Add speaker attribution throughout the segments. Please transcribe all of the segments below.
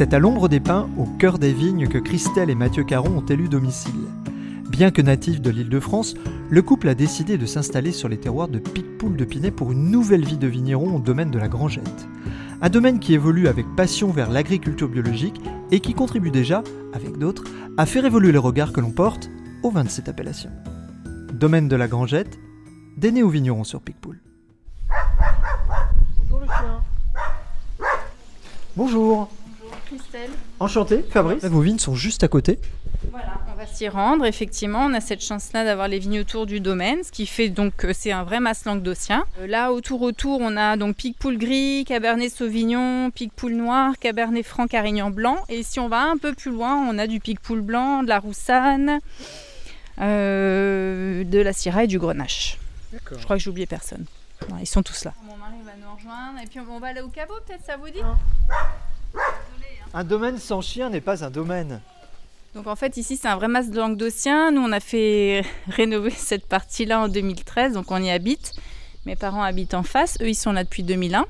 Speaker 1: C'est à l'ombre des pins, au cœur des vignes, que Christelle et Mathieu Caron ont élu domicile. Bien que natif de l'île de France, le couple a décidé de s'installer sur les terroirs de Picpoul de Pinet pour une nouvelle vie de vigneron au domaine de la Grangette. Un domaine qui évolue avec passion vers l'agriculture biologique et qui contribue déjà, avec d'autres, à faire évoluer le regard que l'on porte au vin de cette appellation. Domaine de la Grangette, des néo-vignerons sur Picpoul. Bonjour le chien. Bonjour.
Speaker 2: Christelle.
Speaker 1: Enchanté, Fabrice. Vos vignes sont juste à côté.
Speaker 2: Voilà, on va s'y rendre. Effectivement, on a cette chance-là d'avoir les vignes autour du domaine, ce qui fait donc que c'est un vrai masse languedocien. Euh, Là, autour, autour, on a donc Picpoul gris, Cabernet Sauvignon, Picpoul noir, Cabernet franc, Carignan blanc. Et si on va un peu plus loin, on a du Picpoul blanc, de la Roussanne, euh, de la Syrah et du Grenache. Je crois que j'ai oublié personne. Ils sont tous là. Mon mari va nous rejoindre et puis on va aller au cabot, peut-être, ça vous dit?
Speaker 1: Un domaine sans chien n'est pas un domaine.
Speaker 2: Donc en fait ici c'est un vrai masse languedocien. Nous on a fait rénover cette partie-là en 2013, donc on y habite. Mes parents habitent en face, eux ils sont là depuis 2001.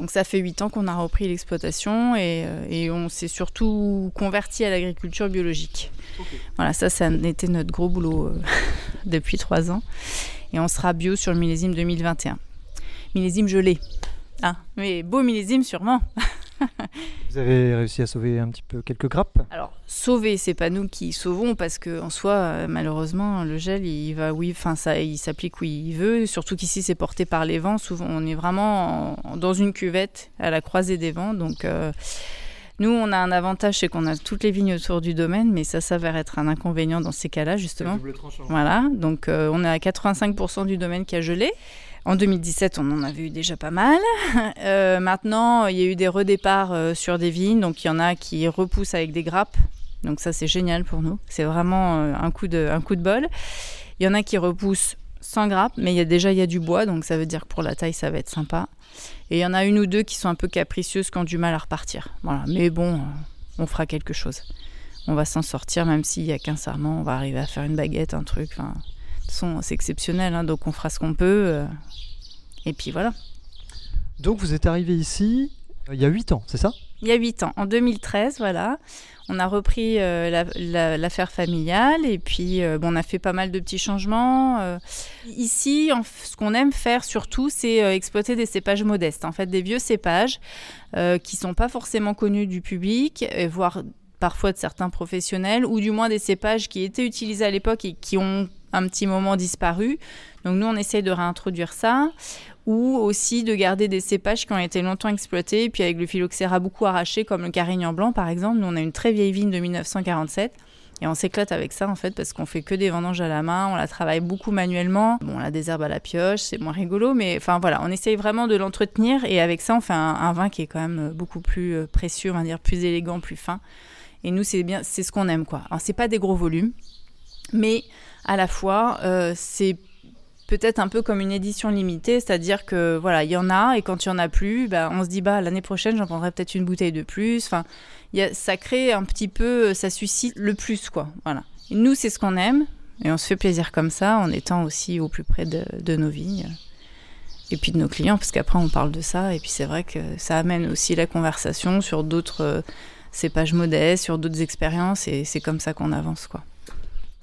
Speaker 2: Donc ça fait 8 ans qu'on a repris l'exploitation et, euh, et on s'est surtout converti à l'agriculture biologique. Voilà, ça ça a été notre gros boulot euh, depuis 3 ans. Et on sera bio sur le millésime 2021. Millésime gelé. Ah, mais beau millésime sûrement.
Speaker 1: Vous avez réussi à sauver un petit peu quelques grappes
Speaker 2: Alors, sauver, c'est pas nous qui sauvons parce que en soi, euh, malheureusement, le gel, il va, oui, enfin, ça, il s'applique où il veut. Surtout qu'ici, c'est porté par les vents. Souvent, on est vraiment en- dans une cuvette à la croisée des vents. Donc, euh, nous, on a un avantage, c'est qu'on a toutes les vignes autour du domaine, mais ça s'avère être un inconvénient dans ces cas-là, justement. Voilà, donc euh, on est à 85% du domaine qui a gelé. En 2017, on en avait eu déjà pas mal. Euh, maintenant, il y a eu des redéparts euh, sur des vignes, donc il y en a qui repoussent avec des grappes. Donc ça, c'est génial pour nous. C'est vraiment euh, un, coup de, un coup de bol. Il y en a qui repoussent sans grappe, mais il y a déjà il y a du bois, donc ça veut dire que pour la taille, ça va être sympa. Et il y en a une ou deux qui sont un peu capricieuses, qui ont du mal à repartir. Voilà. Mais bon, on fera quelque chose. On va s'en sortir, même s'il y a qu'un sarment, on va arriver à faire une baguette, un truc. Façon, c'est exceptionnel, hein, donc on fera ce qu'on peut. euh, et puis voilà.
Speaker 1: Donc vous êtes arrivé ici euh, il y a 8 ans, c'est ça?
Speaker 2: Il y a 8 ans, en 2013, voilà. On a repris euh, la- la- l'affaire familiale et puis euh, bon, on a fait pas mal de petits changements. euh. Ici, en f- ce qu'on aime faire surtout, c'est euh, exploiter des cépages modestes, en fait des vieux cépages euh, qui sont pas forcément connus du public, et voire parfois de certains professionnels, ou du moins des cépages qui étaient utilisés à l'époque et qui ont un petit moment disparu. Donc nous, on essaye de réintroduire ça ou aussi de garder des cépages qui ont été longtemps exploités, puis avec le phylloxéra beaucoup arraché, comme le carignan blanc par exemple. Nous, on a une très vieille vigne de 1947. Et on s'éclate avec ça en fait parce qu'on fait que des vendanges à la main, on la travaille beaucoup manuellement. Bon, on a des herbes à la pioche, c'est moins rigolo, mais enfin voilà, on essaye vraiment de l'entretenir et avec ça on fait un, un vin qui est quand même beaucoup plus euh, précieux, on va dire plus élégant, plus fin. Et nous c'est bien, c'est ce qu'on aime quoi. Alors c'est pas des gros volumes, mais à la fois euh, c'est peut-être un peu comme une édition limitée, c'est-à-dire que voilà, il y en a et quand il y en a plus, bah, on se dit bah l'année prochaine j'en prendrai peut-être une bouteille de plus. Enfin, y a- ça crée un petit peu, ça suscite le plus quoi. Voilà. Nous c'est ce qu'on aime et on se fait plaisir comme ça en étant aussi au plus près de, nos vignes et puis de nos clients parce qu'après on parle de ça et puis c'est vrai que ça amène aussi la conversation sur d'autres euh, cépages modestes, sur d'autres expériences et c'est comme ça qu'on avance quoi.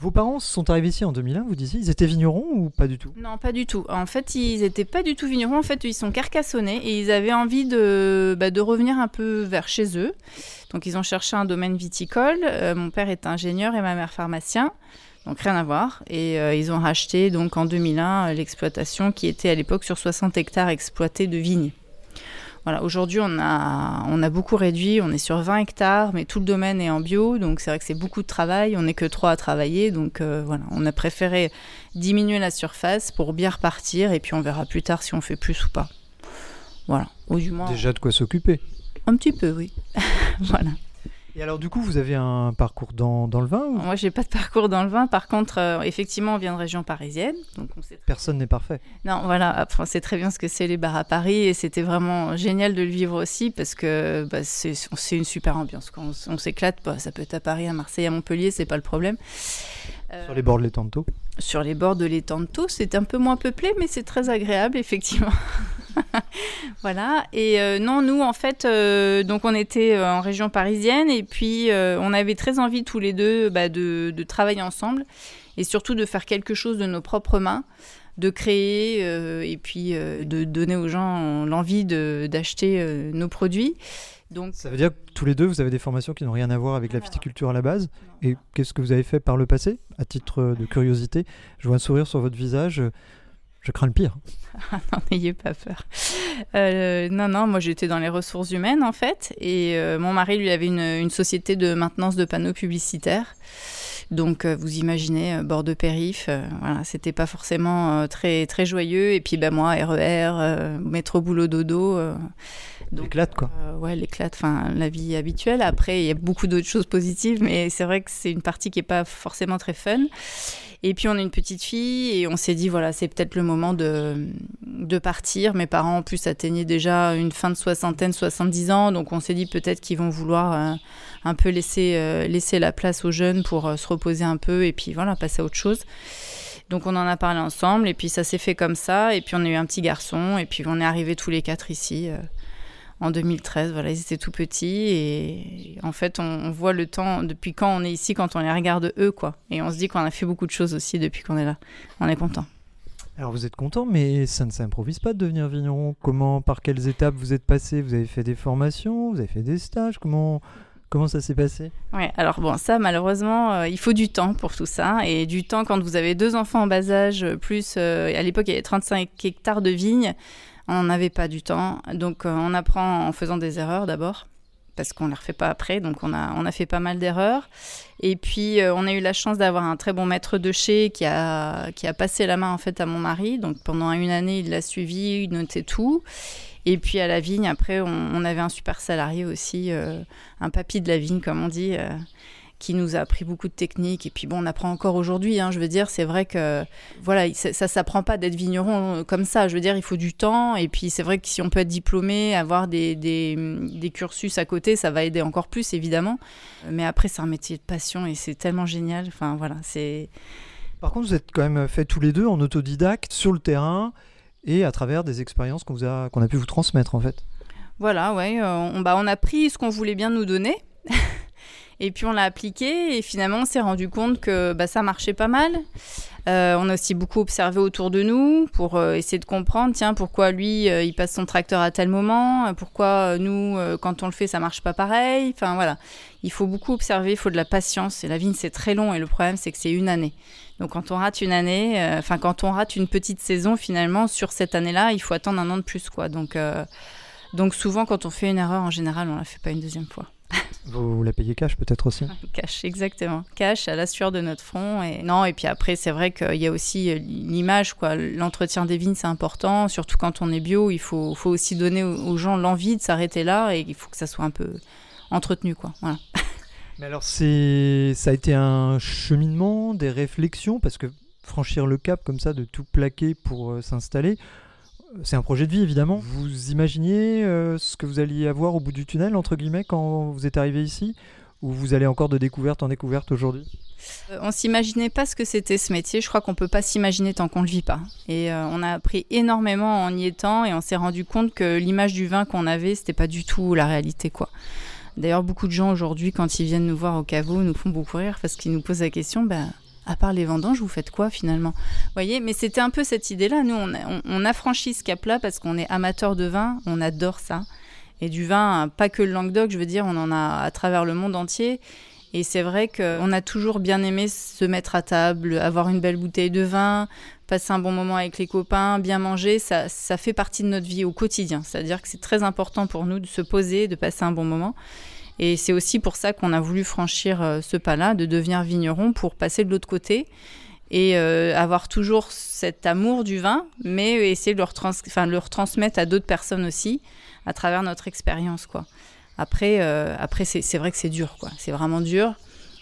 Speaker 1: Vos parents sont arrivés ici en 2001, vous disiez. Ils étaient vignerons ou pas du tout?
Speaker 2: Non, pas du tout. En fait, ils étaient pas du tout vignerons. En fait, ils sont carcassonnés et ils avaient envie de, bah, de revenir un peu vers chez eux. Donc, ils ont cherché un domaine viticole. Euh, mon père est ingénieur et ma mère pharmacien. Donc, rien à voir. Et euh, ils ont racheté, donc, en 2001, euh, l'exploitation qui était à l'époque sur 60 hectares exploités de vignes. Voilà, aujourd'hui, on a, on a beaucoup réduit. On est sur 20 hectares, mais tout le domaine est en bio. Donc, c'est vrai que c'est beaucoup de travail. On n'est que trois à travailler. Donc, euh, voilà, on a préféré diminuer la surface pour bien repartir. Et puis, on verra plus tard si on fait plus ou pas. Voilà, ou du moins.
Speaker 1: Déjà de quoi s'occuper.
Speaker 2: Un petit peu, oui. voilà.
Speaker 1: Et alors, du coup, vous avez un parcours dans, dans le vin ou...
Speaker 2: Moi, j'ai pas de parcours dans le vin. Par contre, euh, effectivement, on vient de région parisienne. Donc on sait...
Speaker 1: Personne n'est parfait.
Speaker 2: Non, voilà. On sait très bien ce que c'est les bars à Paris. Et c'était vraiment génial de le vivre aussi parce que bah, c'est une super ambiance. Quand on, on s'éclate, bah, ça peut être à Paris, à Marseille, à Montpellier, c'est pas le problème.
Speaker 1: Euh, sur les bords de l'étang de
Speaker 2: Sur les bords de l'étang de Thau, c'est un peu moins peuplé, mais c'est très agréable, effectivement. voilà. Et euh, non, nous, en fait, euh, donc on était euh, en région parisienne et puis on avait très envie tous les deux bah, de, de, travailler ensemble et surtout de faire quelque chose de nos propres mains de créer et puis de donner aux gens l'envie d'acheter nos produits.
Speaker 1: Donc, ça veut dire que tous les deux, vous avez des formations qui n'ont rien à voir avec la viticulture à la base. Et qu'est-ce que vous avez fait par le passé, à titre de curiosité? Je vois un sourire sur votre visage. Je crains le pire.
Speaker 2: non, n'ayez pas peur. Euh, non, non, moi j'étais dans les ressources humaines en fait. Et euh, mon mari, lui, avait une, société de maintenance de panneaux publicitaires. Donc euh, vous imaginez, bord de périph, voilà, c'était pas forcément très, très joyeux. Et puis ben, moi, RER, métro boulot dodo.
Speaker 1: L'éclate quoi.
Speaker 2: ouais, l'éclate, enfin la vie habituelle. Après, il y a beaucoup d'autres choses positives, mais c'est vrai que c'est une partie qui est pas forcément très fun. Et puis on a une petite fille et on s'est dit voilà c'est peut-être le moment de, de partir. Mes parents en plus atteignaient déjà une fin de soixantaine, 70 ans, donc on s'est dit peut-être qu'ils vont vouloir euh, un peu laisser, euh, laisser la place aux jeunes pour euh, se reposer un peu et puis voilà passer à autre chose. Donc on en a parlé ensemble et puis ça s'est fait comme ça et puis on a eu un petit garçon et puis on est arrivés tous les quatre ici en 2013. Voilà, ils étaient tout petits et en fait, on, voit le temps depuis quand on est ici, quand on les regarde eux, quoi. Et on se dit qu'on a fait beaucoup de choses aussi depuis qu'on est là. On est content.
Speaker 1: Alors vous êtes content, mais ça ne s'improvise pas de devenir vigneron. Comment, par quelles étapes vous êtes passé? Vous avez fait des formations, vous avez fait des stages? Comment Comment ça s'est passé?
Speaker 2: Oui, alors bon, ça malheureusement, euh, il faut du temps pour tout ça. Et du temps quand vous avez deux enfants en bas âge, plus euh, à l'époque il y avait 35 hectares de vignes on n'avait pas du temps. Donc euh, on apprend en faisant des erreurs d'abord parce qu'on ne les refait pas après. Donc on a, on a fait pas mal d'erreurs. Et puis euh, on a eu la chance d'avoir un très bon maître de chez qui a, qui a passé la main en fait à mon mari. Donc pendant une année, il l'a suivi, il notait tout. Et puis à la vigne, après, on, avait un super salarié aussi, euh, un papy de la vigne, comme on dit, qui nous a appris beaucoup de techniques. Et puis bon, on apprend encore aujourd'hui. Hein, je veux dire, c'est vrai que voilà, ça, ça s'apprend pas d'être vigneron euh, comme ça. Je veux dire, il faut du temps. Et puis c'est vrai que si on peut être diplômé, avoir des, des, des, cursus à côté, ça va aider encore plus, évidemment. Mais après, c'est un métier de passion et c'est tellement génial. Enfin voilà, c'est.
Speaker 1: Par contre, vous êtes quand même fait tous les deux en autodidacte sur le terrain et à travers des expériences qu'on a, qu'on a pu vous transmettre en fait.
Speaker 2: Voilà, ouais, euh, on, bah, on a pris ce qu'on voulait bien nous donner. Et puis on l'a appliqué et finalement on s'est rendu compte que bah, ça marchait pas mal. Euh, on a aussi beaucoup observé autour de nous pour euh, essayer de comprendre, tiens, pourquoi lui, euh, il passe son tracteur à tel moment, pourquoi nous, quand on le fait, ça marche pas pareil. Enfin voilà, il faut beaucoup observer, il faut de la patience. Et la vigne, c'est très long et le problème, c'est que c'est une année. Donc quand on rate une année, enfin quand on rate une petite saison, finalement, sur cette année-là, il faut attendre un an de plus, quoi. Donc, donc souvent, quand on fait une erreur, en général, on la fait pas une deuxième fois.
Speaker 1: Vous la payez cash peut-être aussi
Speaker 2: Cash, exactement. Cash à la sueur de notre front. Et non, et puis après, c'est vrai qu'il y a aussi euh, l'image, quoi. L'entretien des vignes, c'est important, surtout quand on est bio. Il faut, faut aussi donner aux gens l'envie de s'arrêter là et il faut que ça soit un peu entretenu, quoi. Voilà.
Speaker 1: Mais alors, c'est, ça a été un cheminement, des réflexions, parce que franchir le cap comme ça, de tout plaquer pour euh, s'installer, c'est un projet de vie évidemment. Vous imaginiez euh, ce que vous alliez avoir au bout du tunnel, entre guillemets, quand vous êtes arrivé ici? Ou vous allez encore de découverte en découverte aujourd'hui?
Speaker 2: Euh, On s'imaginait pas ce que c'était ce métier. Je crois qu'on peut pas s'imaginer tant qu'on le vit pas. Et euh, on a appris énormément en y étant et on s'est rendu compte que l'image du vin qu'on avait, c'était pas du tout la réalité, quoi. D'ailleurs, beaucoup de gens aujourd'hui, quand ils viennent nous voir au caveau, nous font beaucoup rire parce qu'ils nous posent la question, ben, à part les vendanges, vous faites quoi finalement? Voyez, mais c'était un peu cette idée-là. Nous, on, a franchi ce cap-là parce qu'on est amateur de vin, on adore ça. Et du vin, pas que le Languedoc, je veux dire, on en a à travers le monde entier. Et c'est vrai qu'on a toujours bien aimé se mettre à table, avoir une belle bouteille de vin, passer un bon moment avec les copains, bien manger. Ça, ça fait partie de notre vie au quotidien. C'est-à-dire que c'est très important pour nous de se poser, de passer un bon moment. Et c'est aussi pour ça qu'on a voulu franchir euh, ce pas-là, de devenir vigneron pour passer de l'autre côté et euh, avoir toujours cet amour du vin, mais essayer de le, retransmettre à d'autres personnes aussi à travers notre expérience. Après, euh, après c'est vrai que c'est dur. C'est vraiment dur,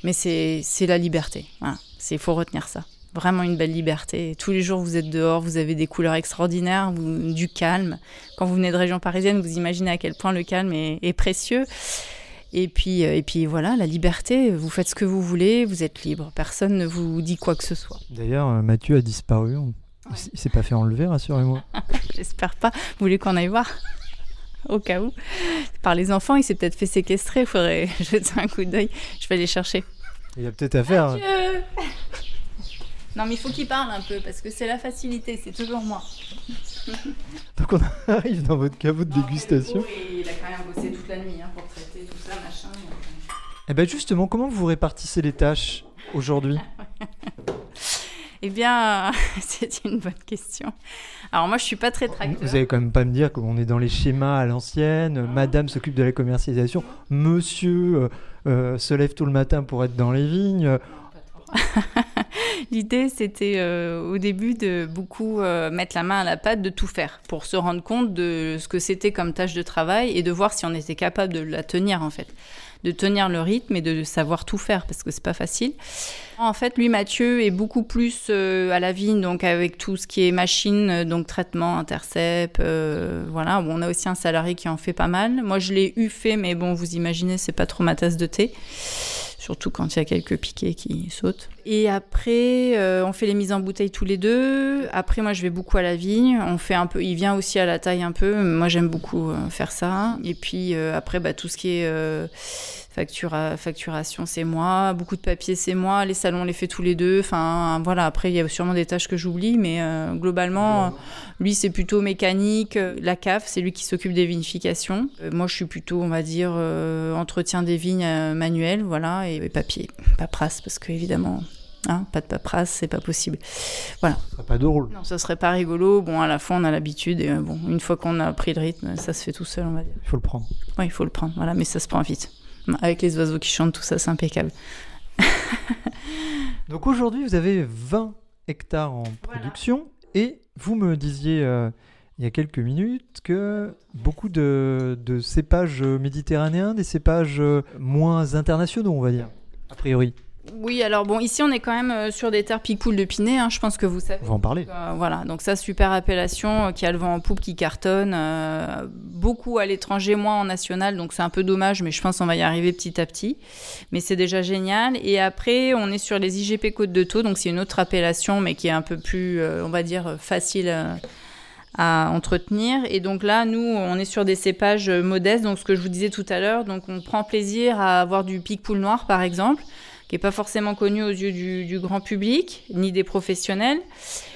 Speaker 2: mais c'est la liberté. Il faut retenir ça. Vraiment une belle liberté. Tous les jours, vous êtes dehors, vous avez des couleurs extraordinaires, du calme. Quand vous venez de région parisienne, vous imaginez à quel point le calme est précieux. Et puis, euh, et puis voilà, la liberté, vous faites ce que vous voulez, vous êtes libre. Personne ne vous dit quoi que ce soit.
Speaker 1: D'ailleurs, euh, Mathieu a disparu. Il s'est pas fait enlever, rassurez-moi.
Speaker 2: J'espère pas. Vous voulez qu'on aille voir? Au cas où. Par les enfants, il s'est peut-être fait séquestrer. Il faudrait jeter un coup d'œil. Je vais aller chercher.
Speaker 1: Il y a peut-être à faire.
Speaker 2: non, mais il faut qu'il parle un peu parce que c'est la facilité. C'est toujours moi.
Speaker 1: Donc on arrive dans votre caveau de dégustation.
Speaker 2: il a quand même bossé toute la nuit hein, pour
Speaker 1: eh bien justement, comment vous répartissez les tâches aujourd'hui?
Speaker 2: Eh bien, c'est une bonne question. Alors moi, je suis pas très tracteur.
Speaker 1: Vous allez quand même pas me dire qu'on est dans les schémas à l'ancienne. Madame s'occupe de la commercialisation. Monsieur euh, euh, se lève tout le matin pour être dans les vignes.
Speaker 2: L'idée, c'était euh, au début de beaucoup euh, mettre la main à la pâte, de tout faire, pour se rendre compte de ce que c'était comme tâche de travail et de voir si on était capable de la tenir, en fait. De tenir le rythme et de savoir tout faire, parce que c'est pas facile. En fait, lui, Mathieu, est beaucoup plus euh, à la vigne, donc avec tout ce qui est machine, donc traitement, intercept, voilà. on a aussi un salarié qui en fait pas mal. Moi, je l'ai eu fait, mais bon, vous imaginez, c'est pas trop ma tasse de thé surtout quand il y a quelques piquets qui sautent. Et après, euh, on fait les mises en bouteille tous les deux. Après, moi, je vais beaucoup à la vigne. On fait un peu, il vient aussi à la taille un peu. Moi, j'aime beaucoup euh, faire ça. Et puis euh, après, bah, tout ce qui est Factura, facturation, c'est moi. Beaucoup de papier, c'est moi. Les salons, on les fait tous les deux. Enfin, voilà. Après, il y a sûrement des tâches que j'oublie, mais globalement, lui, c'est plutôt mécanique. La CAF, c'est lui qui s'occupe des vinifications. Moi, je suis plutôt, on va dire, entretien des vignes manuel, voilà, et, papier, paperasse, parce que évidemment, Hein, pas de paperasse, c'est pas possible. Voilà.
Speaker 1: Ça serait pas drôle.
Speaker 2: Non, ça serait pas rigolo. Bon, à la fin, on a l'habitude et bon, une fois qu'on a pris le rythme, ça se fait tout seul, on va dire.
Speaker 1: Il faut le prendre.
Speaker 2: Oui, il faut le prendre. Voilà, mais ça se prend vite. Avec les oiseaux qui chantent, tout ça, c'est impeccable.
Speaker 1: Donc aujourd'hui, vous avez 20 hectares en production et vous me disiez euh, il y a quelques minutes que beaucoup de, de cépages méditerranéens, des cépages moins internationaux, on va dire, a priori.
Speaker 2: Oui, alors bon, ici on est quand même euh, sur des terres Picoul de Pinet, hein, je pense que vous savez.
Speaker 1: On va en parler.
Speaker 2: Euh, voilà, donc ça, super appellation euh, qui a le vent en poupe, qui cartonne. beaucoup à l'étranger, moins en national, donc c'est un peu dommage, mais je pense qu'on va y arriver petit à petit. Mais c'est déjà génial. Et après, on est sur les IGP Côte de Taux, donc c'est une autre appellation, mais qui est un peu plus, on va dire, facile à entretenir. Et donc là, nous, on est sur des cépages modestes, donc ce que je vous disais tout à l'heure. Donc on prend plaisir à avoir du pic poule noir, par exemple qui n'est pas forcément connu aux yeux du, grand public, ni des professionnels.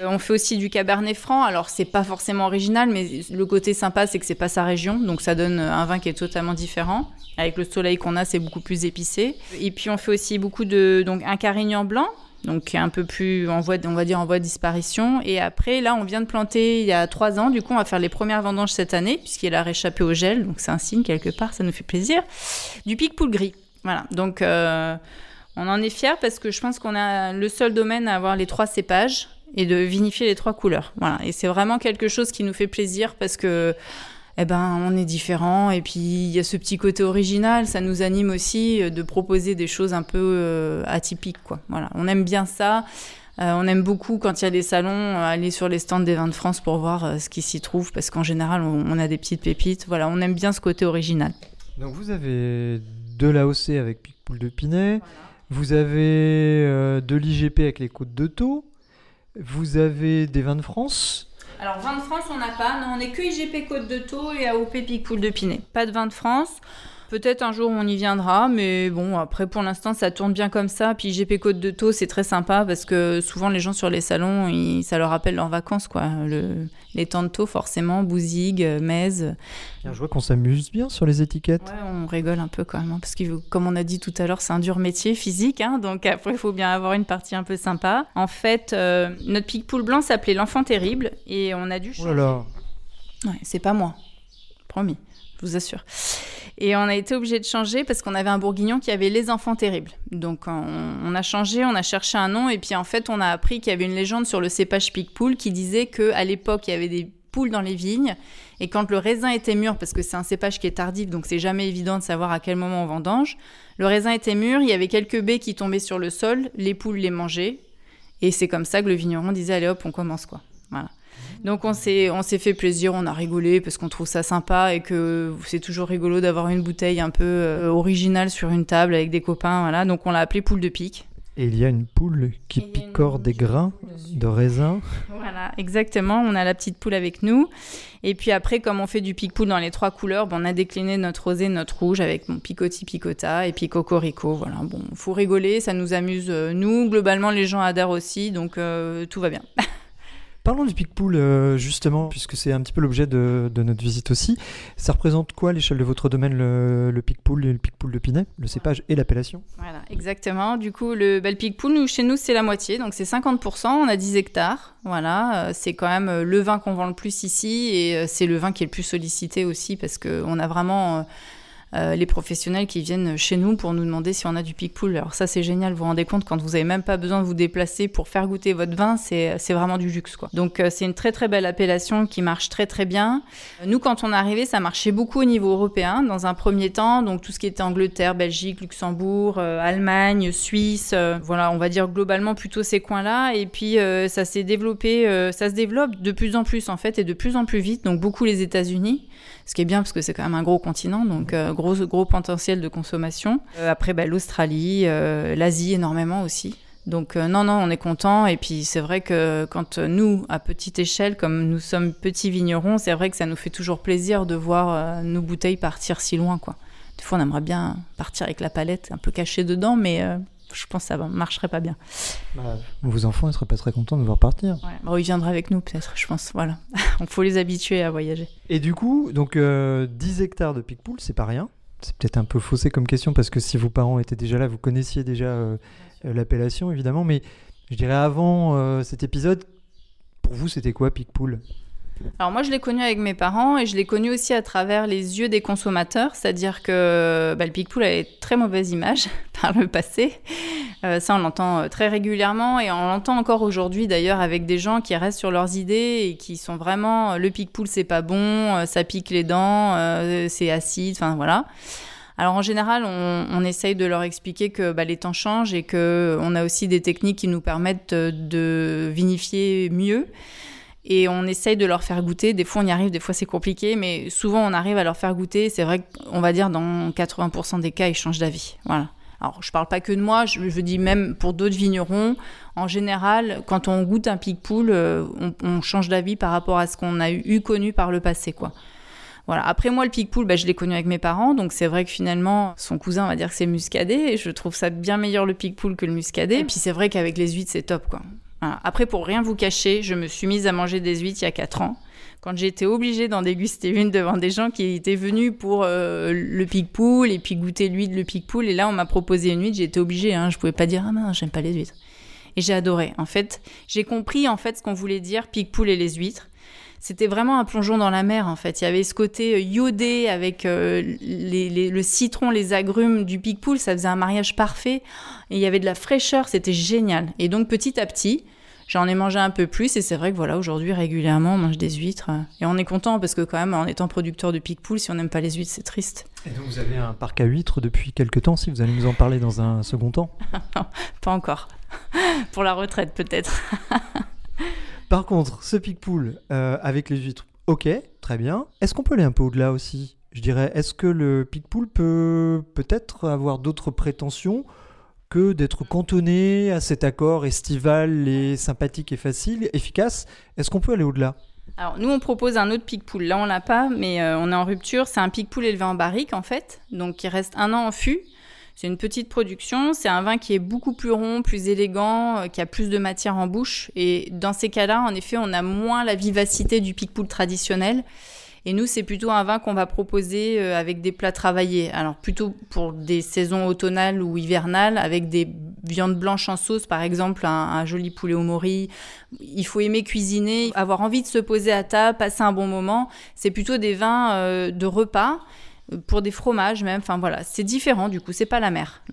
Speaker 2: Euh, on fait aussi du cabernet franc. Alors, c'est pas forcément original, mais le côté sympa, c'est que c'est pas sa région. Donc, ça donne un vin qui est totalement différent. Avec le soleil qu'on a, c'est beaucoup plus épicé. Et puis, on fait aussi beaucoup de. Donc, un carignan blanc, donc un peu plus en voie, on va dire en voie de disparition. Et après, là, on vient de planter il y a trois ans. Du coup, on va faire les premières vendanges cette année, puisqu'il a réchappé au gel. Donc c'est un signe quelque part, ça nous fait plaisir. Du pic poule gris. Voilà. Donc euh, on en est fier parce que je pense qu'on a le seul domaine à avoir les trois cépages et de vinifier les trois couleurs. Voilà. Et c'est vraiment quelque chose qui nous fait plaisir parce que eh ben, on est différent et puis il y a ce petit côté original, ça nous anime aussi euh, de proposer des choses un peu euh, atypiques quoi. Voilà, on aime bien ça. Euh, on aime beaucoup quand il y a des salons aller sur les stands des vins de France pour voir ce qui s'y trouve parce qu'en général on, a des petites pépites. Voilà, on aime bien ce côté original.
Speaker 1: Donc vous avez de l'AOC avec Picpoul de Pinet. Vous avez euh, de l'IGP avec les côtes de taux. Vous avez des vins de France.
Speaker 2: Alors, vins de France, on n'a pas. Non, on n'est que IGP Côte de Taux et AOP Picpoul de Pinet. Pas de vin de France. Peut-être un jour on y viendra, mais bon, après pour l'instant ça tourne bien comme ça. Puis GP Côte de Taux, c'est très sympa parce que souvent les gens sur les salons, ça leur rappelle leurs vacances, quoi. Les taux, forcément, Bouzigues, Metz.
Speaker 1: Je vois qu'on s'amuse bien sur les étiquettes.
Speaker 2: Ouais, on rigole un peu quand même, hein, parce que comme on a dit tout à l'heure, c'est un dur métier physique, hein, donc après il faut bien avoir une partie un peu sympa. En fait, euh, notre pic poule blanc s'appelait l'enfant terrible et on a dû changer.
Speaker 1: Oh là là.
Speaker 2: Ouais, c'est pas moi, promis vous assure. Et on a été obligé de changer parce qu'on avait un bourguignon qui avait les enfants terribles. Donc on, a changé, on a cherché un nom et puis en fait on a appris qu'il y avait une légende sur le cépage Picpoul qui disait qu'à l'époque il y avait des poules dans les vignes et quand le raisin était mûr, parce que c'est un cépage qui est tardif, donc c'est jamais évident de savoir à quel moment on vendange, le raisin était mûr, il y avait quelques baies qui tombaient sur le sol, les poules les mangeaient et c'est comme ça que le vigneron disait allez hop on commence quoi. Voilà. Donc on s'est on s'est fait plaisir, on a rigolé parce qu'on trouve ça sympa et que c'est toujours rigolo d'avoir une bouteille un peu euh, originale sur une table avec des copains, voilà. Donc on l'a appelé poule de pique.
Speaker 1: Et il y a une poule qui picore des grains de raisin.
Speaker 2: Voilà, exactement. On a la petite poule avec nous. Et puis après, comme on fait du pic-poule dans les trois couleurs, on a décliné notre rosé, notre rouge avec mon picoti picota et puis cocorico. Voilà, bon, faut rigoler, ça nous amuse. Euh, nous, globalement, les gens adhèrent aussi, donc euh, tout va bien.
Speaker 1: Parlons du Picpoul, euh, justement, puisque c'est un petit peu l'objet de, notre visite aussi. Ça représente quoi à l'échelle de votre domaine, le, le et le Picpoul de Pinet, le cépage et l'appellation?
Speaker 2: Voilà, exactement. Du coup, le, bah, nous, chez nous, c'est la moitié, donc c'est 50%, on a 10 hectares. Voilà, euh, c'est quand même euh, le vin qu'on vend le plus ici et c'est le vin qui est le plus sollicité aussi parce qu'on a vraiment euh, les professionnels qui viennent chez nous pour nous demander si on a du pic-pool. Alors ça, c'est génial. Vous vous rendez compte, quand vous n'avez même pas besoin de vous déplacer pour faire goûter votre vin, c'est vraiment du luxe. Quoi. Donc euh, c'est une très très belle appellation qui marche très très bien. Nous, quand on est arrivé, ça marchait beaucoup au niveau européen dans un premier temps. Donc tout ce qui était Angleterre, Belgique, Luxembourg, euh, Allemagne, Suisse. voilà, on va dire globalement plutôt ces coins-là. Et puis ça s'est développé, ça se développe de plus en plus en fait et de plus en plus vite. Donc beaucoup les États-Unis ce qui est bien parce que c'est quand même un gros continent, donc euh, gros, gros potentiel de consommation. Euh, après, bah, l'Australie, euh, l'Asie énormément aussi. Donc non, non, on est content. Et puis c'est vrai que quand nous, à petite échelle, comme nous sommes petits vignerons, c'est vrai que ça nous fait toujours plaisir de voir nos bouteilles partir si loin, quoi. Des fois, on aimerait bien partir avec la palette un peu cachée dedans, mais je pense que ça marcherait pas bien.
Speaker 1: Bah, vos enfants ne seraient pas très contents de voir partir.
Speaker 2: Ouais. ils viendraient avec nous peut-être, je pense. Voilà. Il faut les habituer à voyager.
Speaker 1: Et du coup, donc 10 euh, hectares de Picpoul, c'est pas rien. C'est peut-être un peu faussé comme question parce que si vos parents étaient déjà là, vous connaissiez déjà euh, euh, l'appellation évidemment. Mais je dirais avant cet épisode, pour vous, c'était quoi Picpoul?
Speaker 2: Alors moi, je l'ai connu avec mes parents et je l'ai connu aussi à travers les yeux des consommateurs, c'est-à-dire que bah, le Picpoul avait très mauvaise image par le passé. Euh, ça, on l'entend euh, très régulièrement et on l'entend encore aujourd'hui d'ailleurs avec des gens qui restent sur leurs idées et qui sont vraiment le Picpoul, c'est pas bon, ça pique les dents, c'est acide, enfin voilà. Alors en général, on, essaye de leur expliquer que bah, les temps changent et que on a aussi des techniques qui nous permettent de vinifier mieux et on essaye de leur faire goûter. Des fois, on y arrive, des fois, c'est compliqué, mais souvent, on arrive à leur faire goûter. C'est vrai qu'on va dire dans 80% des cas, ils changent d'avis. Voilà. Alors, je parle pas que de moi, je, je dis même pour d'autres vignerons. En général, quand on goûte un pic-poule, euh, on, change d'avis par rapport à ce qu'on a eu, connu par le passé, quoi. Voilà. Après moi, le pic-poule, bah, je l'ai connu avec mes parents, donc c'est vrai que finalement, son cousin, on va dire que c'est muscadet, et je trouve ça bien meilleur le pic-poule que le muscadet. Et puis c'est vrai qu'avec les huîtres, c'est top, quoi. Après, pour rien vous cacher, je me suis mise à manger des huîtres il y a 4 ans. Quand été obligée d'en déguster une devant des gens qui étaient venus pour euh, le pic-poule et puis goûter l'huile, le pic-poule. Et là, on m'a proposé une huître, été obligée. Hein, je pouvais pas dire, ah non, j'aime pas les huîtres. Et j'ai adoré. En fait, j'ai compris en fait ce qu'on voulait dire pic-poule et les huîtres. C'était vraiment un plongeon dans la mer en fait. Il y avait ce côté euh, iodé avec euh, le citron, les agrumes du pic-poule. Ça faisait un mariage parfait. Et il y avait de la fraîcheur. C'était génial. Et donc petit à petit, J'en ai mangé un peu plus et c'est vrai que voilà, aujourd'hui régulièrement on mange des huîtres et on est content parce que quand même en étant producteur de pic-poule, si on n'aime pas les huîtres, c'est triste.
Speaker 1: Et donc vous avez un parc à huîtres depuis quelques temps, si vous allez nous en parler dans un second temps?
Speaker 2: Pas encore. Pour la retraite peut-être.
Speaker 1: Par contre, ce pic-poule euh, avec les huîtres, ok, très bien. Est-ce qu'on peut aller un peu au-delà aussi? Je dirais, est-ce que le pic-poule peut peut-être avoir d'autres prétentions? Que d'être cantonné à cet accord estival et sympathique et facile, efficace. Est-ce qu'on peut aller au-delà?
Speaker 2: Alors nous on propose un autre pic-poule. Là on l'a pas, mais euh, on est en rupture. C'est un pic-poule élevé en barrique en fait, donc qui reste un an en fût. C'est une petite production. C'est un vin qui est beaucoup plus rond, plus élégant, euh, qui a plus de matière en bouche. Et dans ces cas-là, en effet, on a moins la vivacité du pic-poule traditionnel. Et nous, c'est plutôt un vin qu'on va proposer euh, avec des plats travaillés. Alors plutôt pour des saisons automnales ou hivernales, avec des viandes blanches en sauce, par exemple un, joli poulet au mori. Il faut aimer cuisiner, avoir envie de se poser à table, passer un bon moment. C'est plutôt des vins euh, de repas, euh, pour des fromages même. Enfin voilà, c'est différent du coup, c'est pas la mer.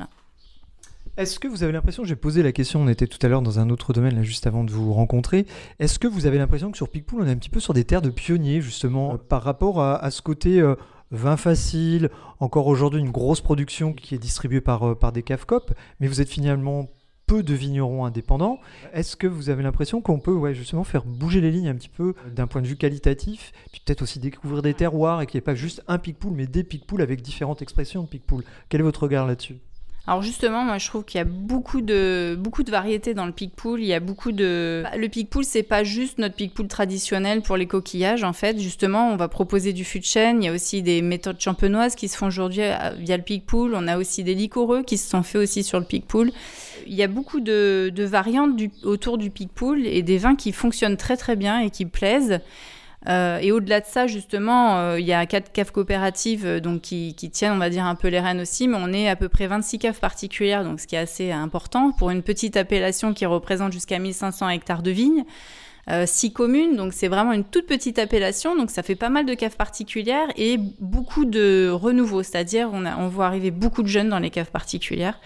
Speaker 1: Est-ce que vous avez l'impression, j'ai posé la question, on était tout à l'heure dans un autre domaine là juste avant de vous rencontrer, est-ce que vous avez l'impression que sur Picpoul on est un petit peu sur des terres de pionniers justement par rapport à, ce côté euh, vin facile, encore aujourd'hui une grosse production qui est distribuée par, euh, par des CAFCOP, mais vous êtes finalement peu de vignerons indépendants. Est-ce que vous avez l'impression qu'on peut ouais, justement faire bouger les lignes un petit peu d'un point de vue qualitatif, puis peut-être aussi découvrir des terroirs et qu'il n'y ait pas juste un Picpoul, mais des Picpoul avec différentes expressions de Picpoul? Quel est votre regard là-dessus?
Speaker 2: Alors justement, moi je trouve qu'il y a beaucoup de beaucoup de variétés dans le pool. Il y a beaucoup de le ce c'est pas juste notre pool traditionnel pour les coquillages en fait. Justement, on va proposer du fût de chêne. Il y a aussi des méthodes champenoises qui se font aujourd'hui euh, via le pool. On a aussi des liquoreux qui se sont faits aussi sur le pool. Il y a beaucoup de, variantes autour du pool et des vins qui fonctionnent très très bien et qui plaisent. Euh, et au-delà de ça, justement, euh, il y a quatre caves coopératives euh, donc, qui, tiennent, on va dire, un peu les rênes aussi, mais on est à peu près 26 caves particulières, donc ce qui est assez important pour une petite appellation qui représente jusqu'à 1500 hectares de vignes. six communes, donc c'est vraiment une toute petite appellation, donc ça fait pas mal de caves particulières et beaucoup de renouveau, c'est-à-dire on, on voit arriver beaucoup de jeunes dans les caves particulières.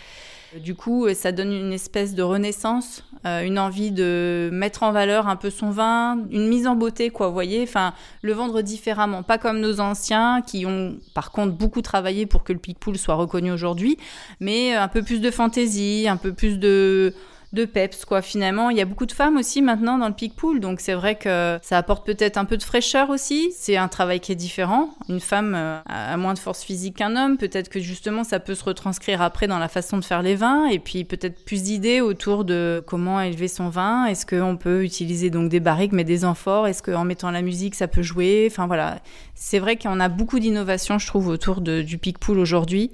Speaker 2: Du coup, ça donne une espèce de renaissance, euh, une envie de mettre en valeur un peu son vin, une mise en beauté, quoi, vous voyez, enfin, le vendre différemment, pas comme nos anciens qui ont, par contre, beaucoup travaillé pour que le Picpoul soit reconnu aujourd'hui, mais un peu plus de fantaisie, un peu plus de de peps, quoi. Finalement, il y a beaucoup de femmes aussi maintenant dans le pic pool, donc c'est vrai que ça apporte peut-être un peu de fraîcheur aussi. C'est un travail qui est différent. Une femme euh, a moins de force physique qu'un homme. Peut-être que justement, ça peut se retranscrire après dans la façon de faire les vins, et puis peut-être plus d'idées autour de comment élever son vin. Est-ce qu'on peut utiliser donc des barriques, mais des amphores? Est-ce qu'en mettant la musique, ça peut jouer? Enfin voilà, c'est vrai qu'on a beaucoup d'innovations, je trouve, autour du pic pool aujourd'hui.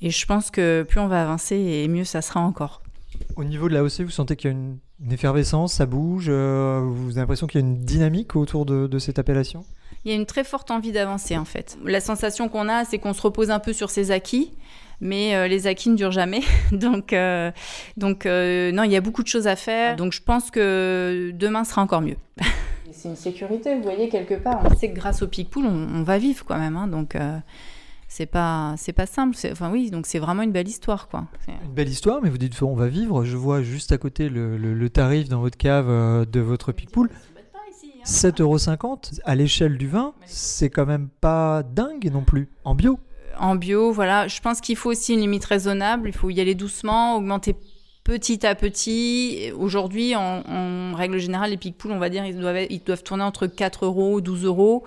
Speaker 2: Et je pense que plus on va avancer, et mieux ça sera encore.
Speaker 1: Au niveau de la OC, vous sentez qu'il y a une, effervescence, ça bouge euh, Vous avez l'impression qu'il y a une dynamique autour de, cette appellation?
Speaker 2: Il y a une très forte envie d'avancer en fait. La sensation qu'on a, c'est qu'on se repose un peu sur ses acquis mais euh, les acquis ne durent jamais. donc, euh, donc non, il y a beaucoup de choses à faire. Donc, je pense que demain sera encore mieux. c'est une sécurité, vous voyez, quelque part. On sait que grâce au Picpool, on, on va vivre quand même. Hein, donc, c'est pas c'est pas simple enfin oui donc c'est vraiment une belle histoire quoi.
Speaker 1: Une belle histoire mais vous dites on va vivre. Je vois juste à côté le, le, tarif dans votre cave euh, de votre Picpoul 7,50 euros à l'échelle du vin c'est quand même pas dingue non plus en bio.
Speaker 2: En bio voilà. Je pense qu'il faut aussi une limite raisonnable. Il faut y aller doucement augmenter petit à petit. Aujourd'hui, en, règle générale, les Picpoul, on va dire, ils doivent, ils doivent tourner entre 4 euros, 12 euros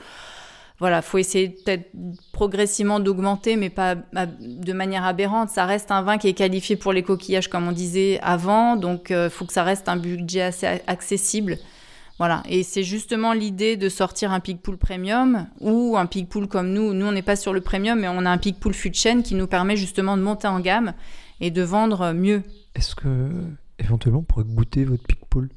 Speaker 2: voilà, faut essayer peut-être progressivement d'augmenter, mais pas de manière aberrante. Ça reste un vin qui est qualifié pour les coquillages, comme on disait avant, donc il euh, faut que ça reste un budget assez accessible. Voilà, et c'est justement l'idée de sortir un Pigpool Premium ou un Pigpool comme nous. Nous, on n'est pas sur le Premium, mais on a un Pigpool fût de chêne qui nous permet justement de monter en gamme et de vendre mieux.
Speaker 1: Est-ce que, éventuellement, on pourrait goûter votre Pigpool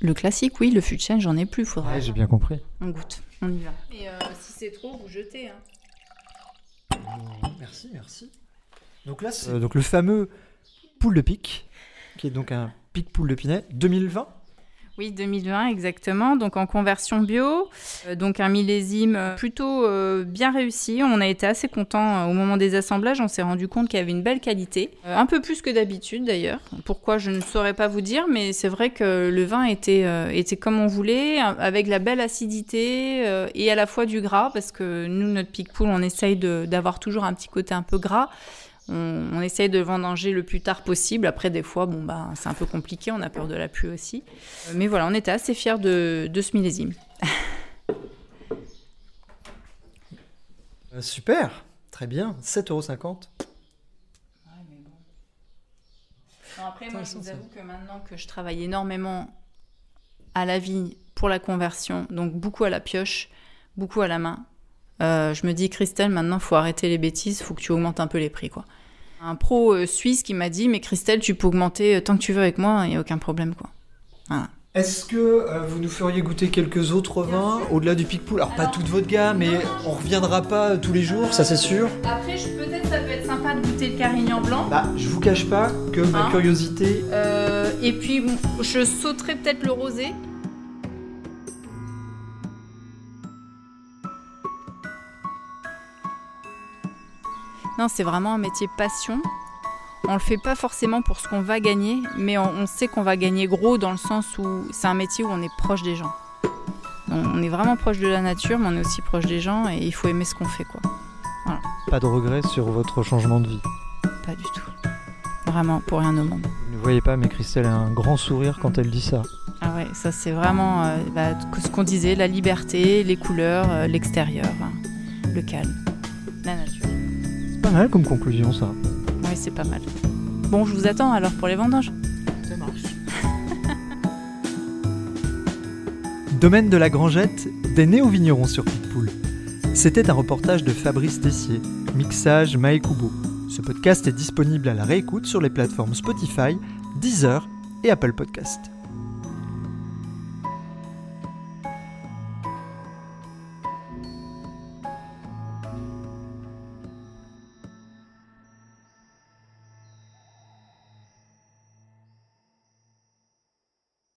Speaker 2: Le classique, oui, le chêne, j'en ai plus. Faudra...
Speaker 1: Ouais, j'ai bien compris.
Speaker 2: On goûte. On y va. Et euh, si c'est trop, vous jetez. Hein.
Speaker 1: Merci, merci. Donc là, c'est euh, donc le fameux poule de pique, qui est donc un pic poule de Pinet 2020.
Speaker 2: Oui, 2020 exactement. Donc en conversion bio, euh, donc un millésime euh, plutôt euh, bien réussi. On a été assez content au moment des assemblages. On s'est rendu compte qu'il y avait une belle qualité, un peu plus que d'habitude d'ailleurs. Pourquoi je ne saurais pas vous dire, mais c'est vrai que le vin était était comme on voulait, avec la belle acidité et à la fois du gras, parce que nous notre pic poule, on essaye d'avoir toujours un petit côté un peu gras on, essaye de vendanger le plus tard possible. Après, des fois, bon, bah, c'est un peu compliqué, on a peur de la pluie aussi. Mais voilà, on était assez fiers de, ce millésime.
Speaker 1: Euh, super, très bien, 7,50€.
Speaker 2: après, moi, je vous avoue que maintenant que je travaille énormément à la vie pour la conversion, donc beaucoup à la pioche, beaucoup à la main, euh, je me dis, Christelle, maintenant, faut arrêter les bêtises, faut que tu augmentes un peu les prix, quoi. Un pro euh, suisse qui m'a dit, mais Christelle, tu peux augmenter euh, tant que tu veux avec moi, il n'y a aucun problème, quoi.
Speaker 1: Est-ce que euh, vous nous feriez goûter quelques autres vins au-delà du Picpoul? Alors, pas toute votre gamme, mais on reviendra pas tous les jours, ça c'est sûr.
Speaker 2: Après, je- peut-être ça peut être sympa de goûter le Carignan blanc.
Speaker 1: Bah, je vous cache pas que ma
Speaker 2: Hein
Speaker 1: curiosité.
Speaker 2: Euh, et puis, je sauterai peut-être le rosé. Non, c'est vraiment un métier passion. On le fait pas forcément pour ce qu'on va gagner, mais on, on sait qu'on va gagner gros dans le sens où c'est un métier où on est proche des gens. On, on est vraiment proche de la nature, mais on est aussi proche des gens et il faut aimer ce qu'on fait, quoi.
Speaker 1: Pas de regrets sur votre changement de vie?
Speaker 2: Pas du tout. Vraiment, pour rien au monde.
Speaker 1: Vous ne voyez pas, mais Christelle a un grand sourire quand elle dit ça.
Speaker 2: Ah ouais, ça c'est vraiment euh, bah, ce qu'on disait, la liberté, les couleurs, euh, l'extérieur, hein, le calme,
Speaker 1: pas mal comme conclusion, ça.
Speaker 2: Oui, c'est pas mal. Bon, je vous attends alors pour les vendanges. Ça marche.
Speaker 1: Domaine de la Grangette, des néo-vignerons sur Picpoul. C'était un reportage de Fabrice Tessier, mixage Maekubo. Ce podcast est disponible à la réécoute sur les plateformes Spotify, Deezer et Apple Podcast.